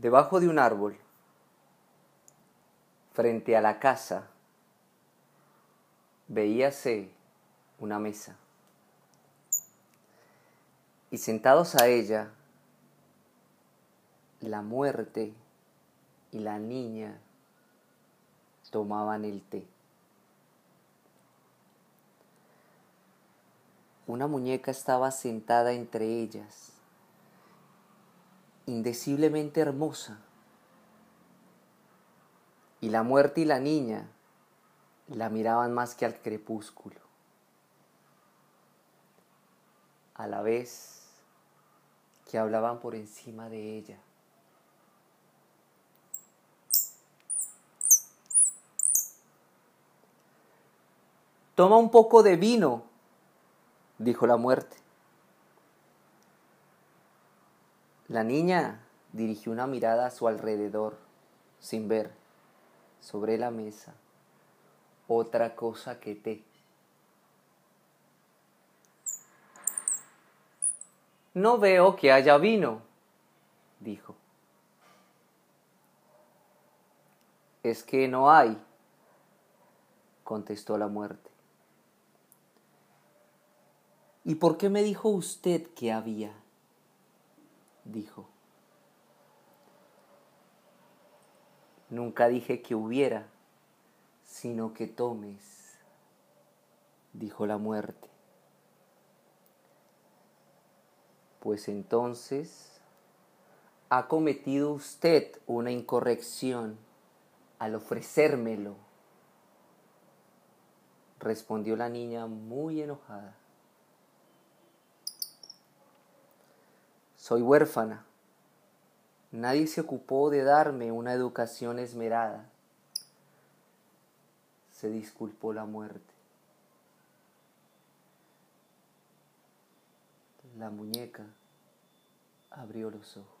Debajo de un árbol, frente a la casa, veíase una mesa. Y sentados a ella, la muerte y la niña tomaban el té. Una muñeca estaba sentada entre ellas, indeciblemente hermosa, y la muerte y la niña la miraban más que al crepúsculo. A la vez que hablaban por encima de ella. Toma un poco de vino, dijo la muerte. La niña dirigió una mirada a su alrededor, sin ver, sobre la mesa, otra cosa que té. No veo que haya vino, dijo. Es que no hay, contestó la muerte. ¿Y por qué me dijo usted que había? Dijo. Nunca dije que hubiera, sino que tomes, dijo la muerte. Pues entonces ha cometido usted una incorrección al ofrecérmelo, respondió la niña muy enojada. Soy huérfana. Nadie se ocupó de darme una educación esmerada. Se disculpó la muerte. La muñeca abrió los ojos.